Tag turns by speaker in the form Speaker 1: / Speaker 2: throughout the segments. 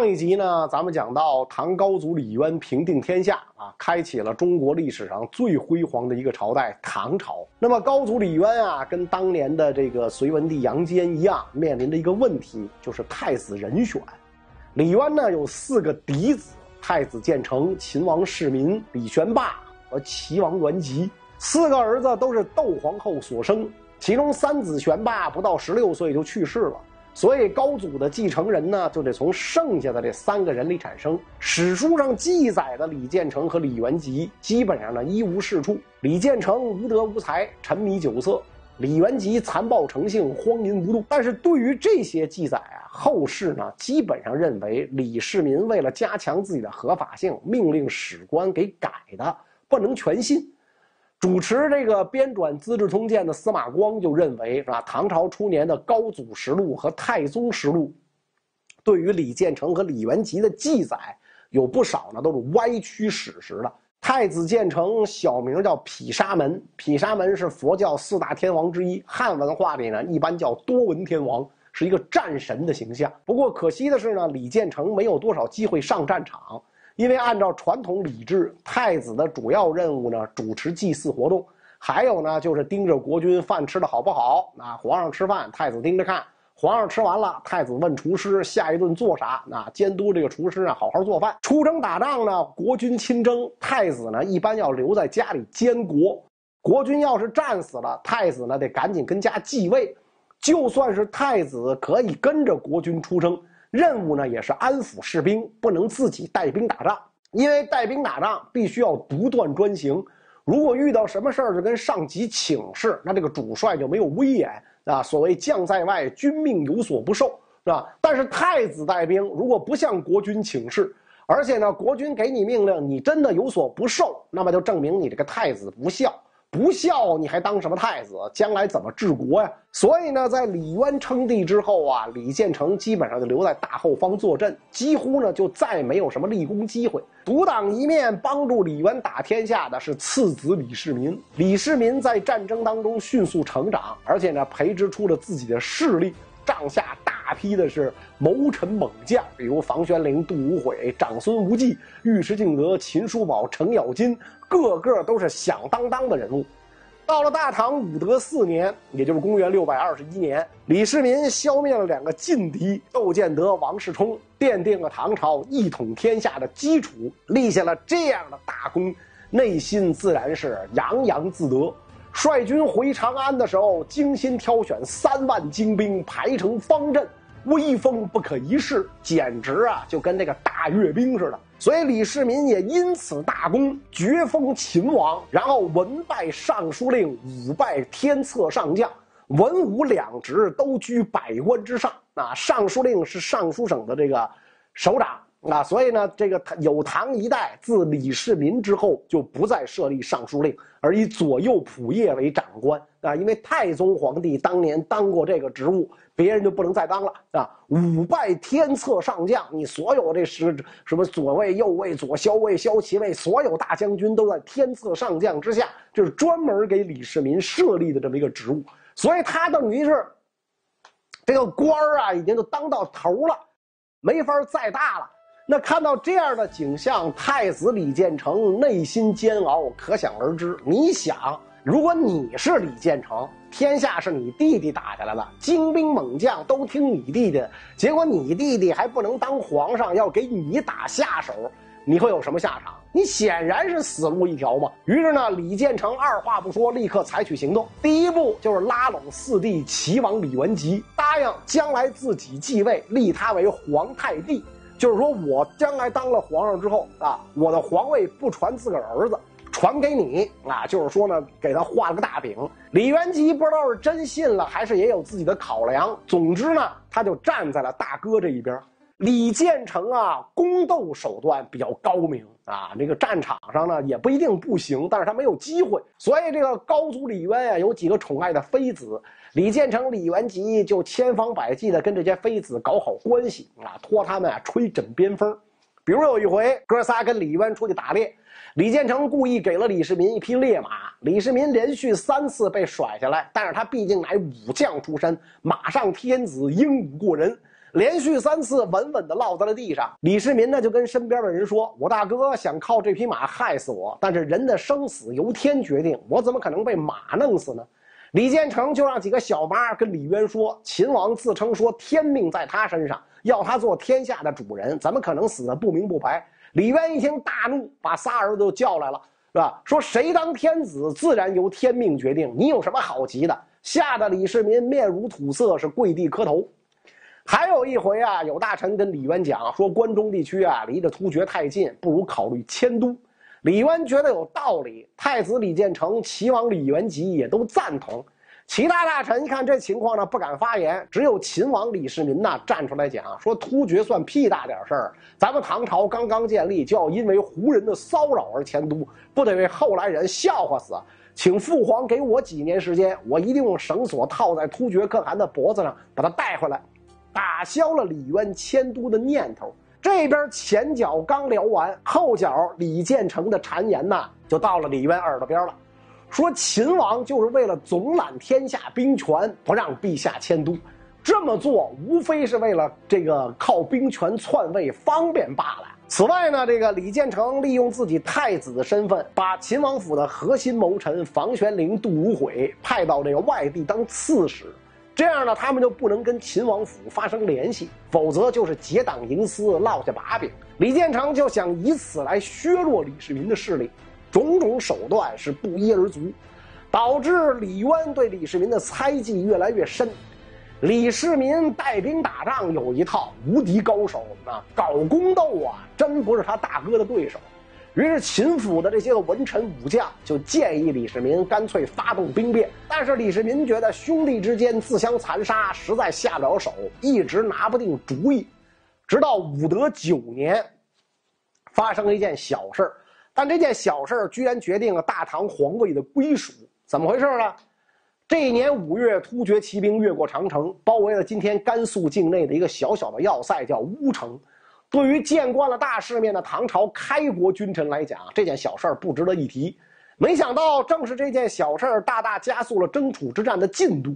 Speaker 1: 上一集呢，咱们讲到唐高祖李渊平定天下啊，开启了中国历史上最辉煌的一个朝代——唐朝。那么高祖李渊啊，跟当年的这个隋文帝杨坚一样，面临着一个问题，就是太子人选。李渊呢有四个嫡子：太子建成、秦王世民、李玄霸和齐王元吉。四个儿子都是窦皇后所生，其中三子玄霸不到十六岁就去世了。所以高祖的继承人呢，就得从剩下的这三个人里产生。史书上记载的李建成和李元吉，基本上呢一无是处。李建成无德无才，沉迷酒色；李元吉残暴成性，荒淫无度。但是对于这些记载啊，后世呢基本上认为李世民为了加强自己的合法性，命令史官给改的，不能全信。主持这个编纂《资治通鉴》的司马光就认为，是吧？唐朝初年的《高祖实录》和《太宗实录》，对于李建成和李元吉的记载有不少呢，都是歪曲史实的。太子建成小名叫毗沙门，毗沙门是佛教四大天王之一，汉文化里呢一般叫多闻天王，是一个战神的形象。不过可惜的是呢，李建成没有多少机会上战场。因为按照传统礼制，太子的主要任务呢，主持祭祀活动，还有呢，就是盯着国君饭吃的好不好。啊皇上吃饭，太子盯着看；皇上吃完了，太子问厨师下一顿做啥。那监督这个厨师啊，好好做饭。出征打仗呢，国君亲征，太子呢一般要留在家里监国。国君要是战死了，太子呢得赶紧跟家继位。就算是太子可以跟着国君出征。任务呢也是安抚士兵，不能自己带兵打仗，因为带兵打仗必须要独断专行。如果遇到什么事儿就跟上级请示，那这个主帅就没有威严啊。所谓将在外，君命有所不受，是吧？但是太子带兵，如果不向国君请示，而且呢，国君给你命令，你真的有所不受，那么就证明你这个太子不孝。不孝，你还当什么太子？将来怎么治国呀？所以呢，在李渊称帝之后啊，李建成基本上就留在大后方坐镇，几乎呢就再没有什么立功机会。独当一面帮助李渊打天下的是次子李世民。李世民在战争当中迅速成长，而且呢培植出了自己的势力，帐下大大批的是谋臣猛将，比如房玄龄、杜无悔、长孙无忌、尉迟敬德、秦叔宝、程咬金。个个都是响当当的人物。到了大唐武德四年，也就是公元六百二十一年，李世民消灭了两个劲敌窦建德、王世充，奠定了唐朝一统天下的基础，立下了这样的大功，内心自然是洋洋自得。率军回长安的时候，精心挑选三万精兵，排成方阵。威风不可一世，简直啊，就跟那个大阅兵似的。所以李世民也因此大功，爵封秦王，然后文拜尚书令，武拜天策上将，文武两职都居百官之上。啊，尚书令是尚书省的这个首长啊，所以呢，这个有唐一代自李世民之后就不再设立尚书令，而以左右仆射为长官啊，因为太宗皇帝当年当过这个职务。别人就不能再当了啊！五拜天策上将，你所有这是什么左卫、右卫、左骁卫、骁骑卫，所有大将军都在天策上将之下，就是专门给李世民设立的这么一个职务。所以他等于是这个官儿啊，已经都当到头了，没法再大了。那看到这样的景象，太子李建成内心煎熬，可想而知。你想，如果你是李建成？天下是你弟弟打下来的，精兵猛将都听你弟弟，结果你弟弟还不能当皇上，要给你打下手，你会有什么下场？你显然是死路一条嘛。于是呢，李建成二话不说，立刻采取行动。第一步就是拉拢四弟齐王李元吉，答应将来自己继位，立他为皇太帝，就是说我将来当了皇上之后啊，我的皇位不传自个儿儿子。传给你啊，就是说呢，给他画了个大饼。李元吉不知道是真信了，还是也有自己的考量。总之呢，他就站在了大哥这一边。李建成啊，宫斗手段比较高明啊，这个战场上呢也不一定不行，但是他没有机会。所以这个高祖李渊啊，有几个宠爱的妃子，李建成、李元吉就千方百计的跟这些妃子搞好关系啊，托他们啊吹枕边风。比如有一回，哥仨跟李渊出去打猎。李建成故意给了李世民一匹烈马，李世民连续三次被甩下来，但是他毕竟乃武将出身，马上天子英武过人，连续三次稳稳地落在了地上。李世民呢就跟身边的人说：“我大哥想靠这匹马害死我，但是人的生死由天决定，我怎么可能被马弄死呢？”李建成就让几个小妈跟李渊说：“秦王自称说天命在他身上，要他做天下的主人，怎么可能死得不明不白？”李渊一听大怒，把仨儿子都叫来了，是吧？说谁当天子，自然由天命决定，你有什么好急的？吓得李世民面如土色，是跪地磕头。还有一回啊，有大臣跟李渊讲说，关中地区啊离着突厥太近，不如考虑迁都。李渊觉得有道理，太子李建成、齐王李元吉也都赞同。其他大臣一看这情况呢，不敢发言，只有秦王李世民呢站出来讲说：“突厥算屁大点事儿，咱们唐朝刚刚建立，就要因为胡人的骚扰而迁都，不得为后来人笑话死？请父皇给我几年时间，我一定用绳索套在突厥可汗的脖子上，把他带回来。”打消了李渊迁都的念头。这边前脚刚聊完，后脚李建成的谗言呐，就到了李渊耳朵边了，说秦王就是为了总揽天下兵权，不让陛下迁都，这么做无非是为了这个靠兵权篡位方便罢了。此外呢，这个李建成利用自己太子的身份，把秦王府的核心谋臣房玄龄、杜如晦派到这个外地当刺史。这样呢，他们就不能跟秦王府发生联系，否则就是结党营私，落下把柄。李建成就想以此来削弱李世民的势力，种种手段是不一而足，导致李渊对李世民的猜忌越来越深。李世民带兵打仗有一套，无敌高手啊，搞宫斗啊，真不是他大哥的对手。于是秦府的这些个文臣武将就建议李世民干脆发动兵变，但是李世民觉得兄弟之间自相残杀，实在下不了手，一直拿不定主意。直到武德九年，发生了一件小事但这件小事居然决定了大唐皇位的归属。怎么回事呢？这一年五月，突厥骑兵越过长城，包围了今天甘肃境内的一个小小的要塞，叫乌城。对于见惯了大世面的唐朝开国君臣来讲，这件小事儿不值得一提。没想到，正是这件小事儿大大加速了征楚之战的进度。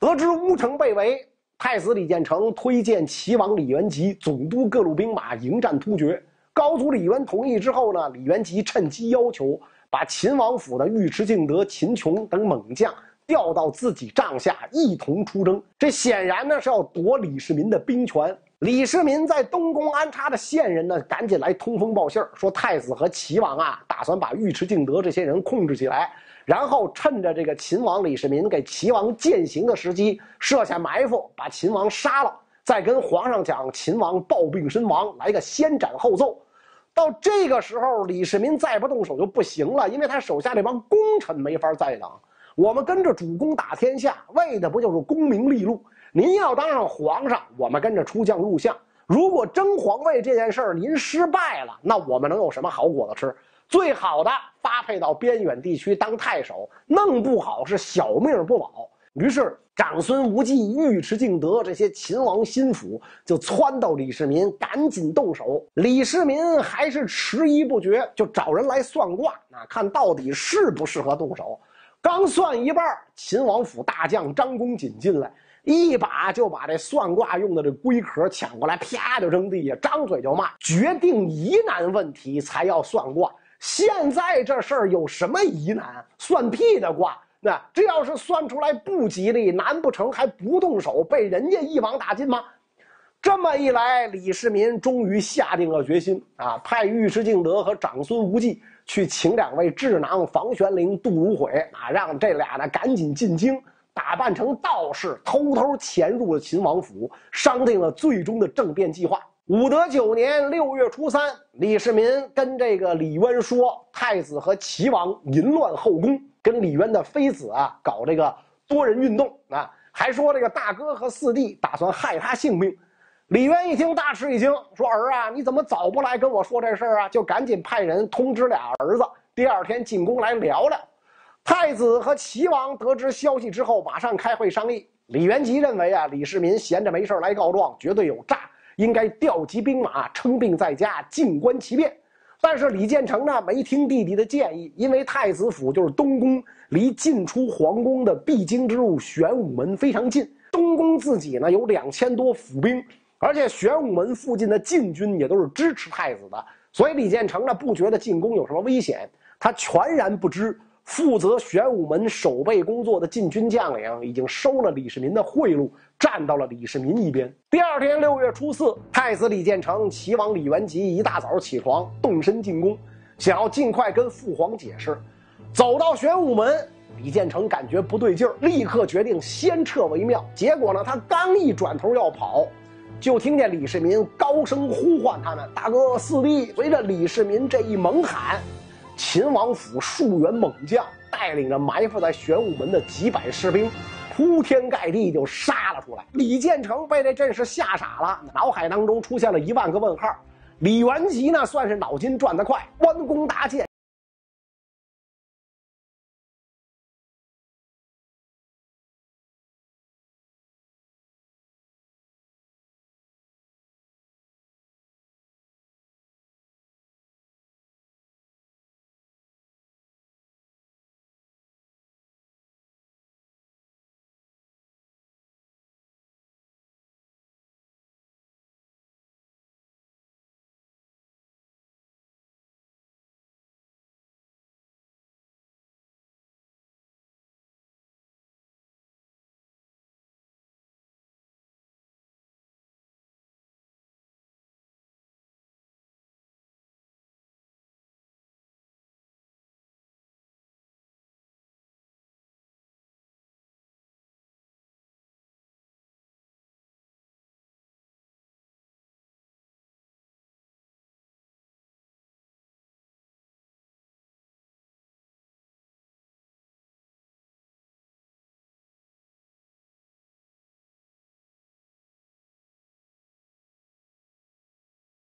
Speaker 1: 得知乌城被围，太子李建成推荐齐王李元吉总督各路兵马迎战突厥。高祖李渊同意之后呢，李元吉趁机要求把秦王府的尉迟敬德、秦琼等猛将调到自己帐下，一同出征。这显然呢是要夺李世民的兵权。李世民在东宫安插的线人呢，赶紧来通风报信，说太子和齐王啊，打算把尉迟敬德这些人控制起来，然后趁着这个秦王李世民给齐王践行的时机，设下埋伏，把秦王杀了，再跟皇上讲秦王暴病身亡，来个先斩后奏。到这个时候，李世民再不动手就不行了，因为他手下这帮功臣没法再等。我们跟着主公打天下，为的不就是功名利禄？您要当上皇上，我们跟着出将入相。如果争皇位这件事儿您失败了，那我们能有什么好果子吃？最好的发配到边远地区当太守，弄不好是小命不保。于是长孙无忌、尉迟敬德这些秦王心腹就撺到李世民赶紧动手。李世民还是迟疑不决，就找人来算卦，那看到底适不适合动手。刚算一半，秦王府大将张公瑾进来。一把就把这算卦用的这龟壳抢过来，啪就扔地下，张嘴就骂：“决定疑难问题才要算卦，现在这事儿有什么疑难？算屁的卦！那这要是算出来不吉利，难不成还不动手，被人家一网打尽吗？”这么一来，李世民终于下定了决心啊，派尉迟敬德和长孙无忌去请两位智囊房玄龄、杜如晦啊，让这俩呢赶紧进京。打扮成道士，偷偷潜入了秦王府，商定了最终的政变计划。武德九年六月初三，李世民跟这个李渊说，太子和齐王淫乱后宫，跟李渊的妃子啊搞这个多人运动啊，还说这个大哥和四弟打算害他性命。李渊一听大吃一惊，说儿啊，你怎么早不来跟我说这事儿啊？就赶紧派人通知俩儿子，第二天进宫来聊聊。太子和齐王得知消息之后，马上开会商议。李元吉认为啊，李世民闲着没事来告状，绝对有诈，应该调集兵马，称病在家，静观其变。但是李建成呢，没听弟弟的建议，因为太子府就是东宫，离进出皇宫的必经之路玄武门非常近。东宫自己呢有两千多府兵，而且玄武门附近的禁军也都是支持太子的，所以李建成呢不觉得进宫有什么危险，他全然不知。负责玄武门守备工作的禁军将领已经收了李世民的贿赂，站到了李世民一边。第二天六月初四，太子李建成、齐王李元吉一大早起床，动身进宫，想要尽快跟父皇解释。走到玄武门，李建成感觉不对劲儿，立刻决定先撤为妙。结果呢，他刚一转头要跑，就听见李世民高声呼唤他们：“大哥，四弟！”随着李世民这一猛喊。秦王府数员猛将带领着埋伏在玄武门的几百士兵，铺天盖地就杀了出来。李建成被这阵势吓傻了，脑海当中出现了一万个问号。李元吉呢，算是脑筋转得快，弯弓搭箭。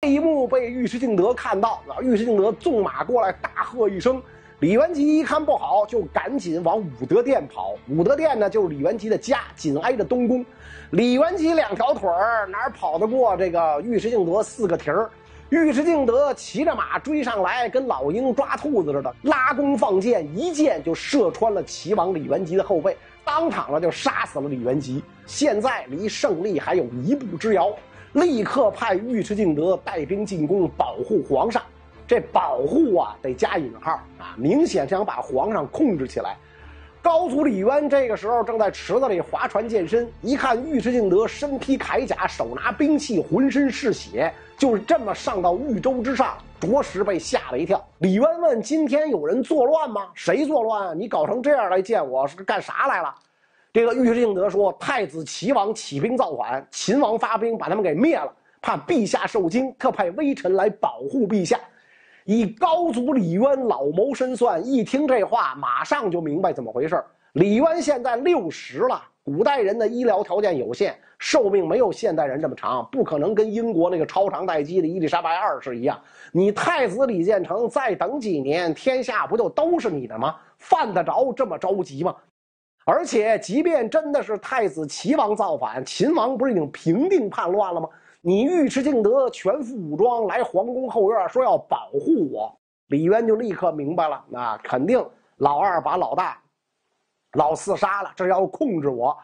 Speaker 1: 这一幕被尉迟敬德看到，啊，尉迟敬德纵马过来，大喝一声。李元吉一看不好，就赶紧往武德殿跑。武德殿呢，就是李元吉的家，紧挨着东宫。李元吉两条腿儿哪跑得过这个尉迟敬德四个蹄儿？尉迟敬德骑着马追上来，跟老鹰抓兔子似的，拉弓放箭，一箭就射穿了齐王李元吉的后背，当场呢就杀死了李元吉。现在离胜利还有一步之遥。立刻派尉迟敬德带兵进宫保护皇上，这保护啊得加引号啊，明显想把皇上控制起来。高祖李渊这个时候正在池子里划船健身，一看尉迟敬德身披铠甲，手拿兵器，浑身是血，就是这么上到豫州之上，着实被吓了一跳。李渊问：“今天有人作乱吗？谁作乱？你搞成这样来见我是干啥来了？”这个尉迟敬德说：“太子齐王起兵造反，秦王发兵把他们给灭了，怕陛下受惊，特派微臣来保护陛下。”以高祖李渊老谋深算，一听这话，马上就明白怎么回事李渊现在六十了，古代人的医疗条件有限，寿命没有现代人这么长，不可能跟英国那个超长待机的伊丽莎白二世一样。你太子李建成再等几年，天下不就都是你的吗？犯得着这么着急吗？而且，即便真的是太子齐王造反，秦王不是已经平定叛乱了吗？你尉迟敬德全副武装来皇宫后院，说要保护我，李渊就立刻明白了，那肯定老二把老大、老四杀了，这要控制我，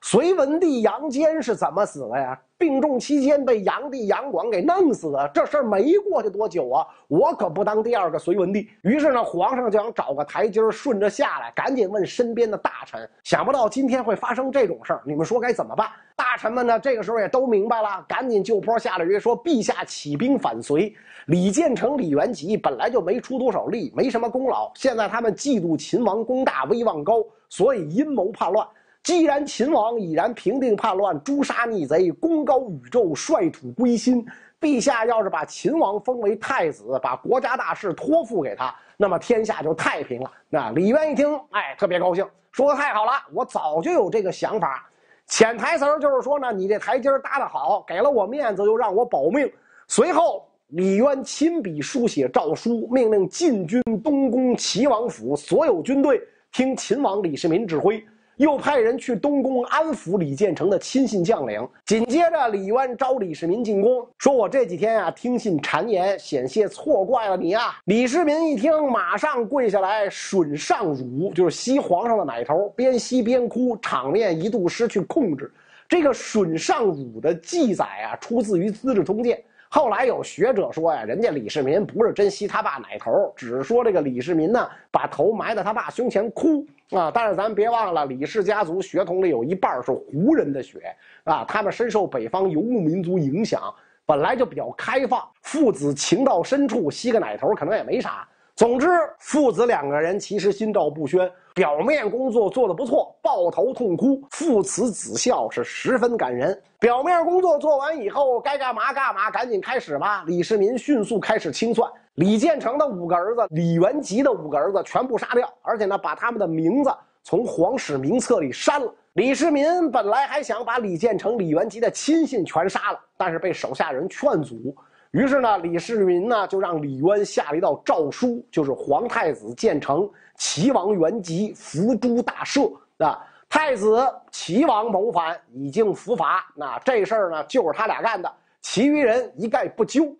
Speaker 1: 隋文帝杨坚是怎么死的呀？病重期间被炀帝杨广给弄死的，这事儿没过去多久啊！我可不当第二个隋文帝。于是呢，皇上就想找个台阶顺着下来，赶紧问身边的大臣。想不到今天会发生这种事儿，你们说该怎么办？大臣们呢，这个时候也都明白了，赶紧就坡下了约，说：陛下起兵反隋，李建成、李元吉本来就没出多少力，没什么功劳。现在他们嫉妒秦王功大、威望高，所以阴谋叛乱。既然秦王已然平定叛乱，诛杀逆贼，功高宇宙，率土归心，陛下要是把秦王封为太子，把国家大事托付给他，那么天下就太平了。那李渊一听，哎，特别高兴，说的太好了，我早就有这个想法。潜台词就是说呢，你这台阶搭得好，给了我面子，又让我保命。随后，李渊亲笔书写诏书，命令禁军东宫齐王府所有军队听秦王李世民指挥。又派人去东宫安抚李建成的亲信将领。紧接着，李渊召李世民进宫，说：“我这几天啊，听信谗言，险些错怪了你啊。”李世民一听，马上跪下来吮上乳，就是吸皇上的奶头，边吸边哭，场面一度失去控制。这个吮上乳的记载啊，出自于《资治通鉴》。后来有学者说呀，人家李世民不是真吸他爸奶头，只是说这个李世民呢，把头埋在他爸胸前哭啊。但是咱别忘了，李氏家族血统里有一半是胡人的血啊，他们深受北方游牧民族影响，本来就比较开放，父子情到深处，吸个奶头可能也没啥。总之，父子两个人其实心照不宣，表面工作做得不错，抱头痛哭，父慈子孝是十分感人。表面工作做完以后，该干嘛干嘛，赶紧开始吧。李世民迅速开始清算，李建成的五个儿子，李元吉的五个儿子全部杀掉，而且呢，把他们的名字从皇室名册里删了。李世民本来还想把李建成、李元吉的亲信全杀了，但是被手下人劝阻。于是呢，李世民呢就让李渊下了一道诏书，就是皇太子建成、齐王元吉伏诛大赦啊。太子齐王谋反已经伏法，那这事儿呢就是他俩干的，其余人一概不究。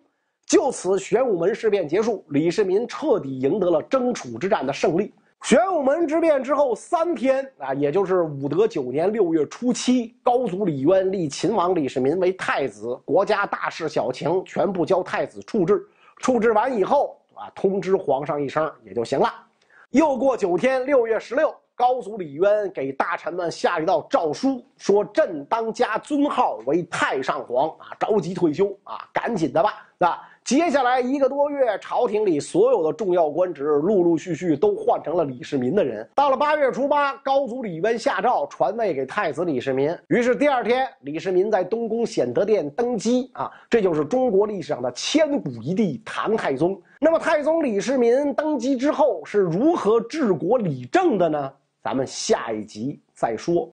Speaker 1: 就此，玄武门事变结束，李世民彻底赢得了征楚之战的胜利。玄武门之变之后三天啊，也就是武德九年六月初七，高祖李渊立秦王李世民为太子，国家大事小情全部交太子处置。处置完以后啊，通知皇上一声也就行了。又过九天，六月十六，高祖李渊给大臣们下一道诏书，说：“朕当加尊号为太上皇啊，着急退休啊，赶紧的吧，是吧。”接下来一个多月，朝廷里所有的重要官职陆陆续续都换成了李世民的人。到了八月初八，高祖李渊下诏传位给太子李世民。于是第二天，李世民在东宫显德殿登基啊，这就是中国历史上的千古一帝唐太宗。那么，太宗李世民登基之后是如何治国理政的呢？咱们下一集再说。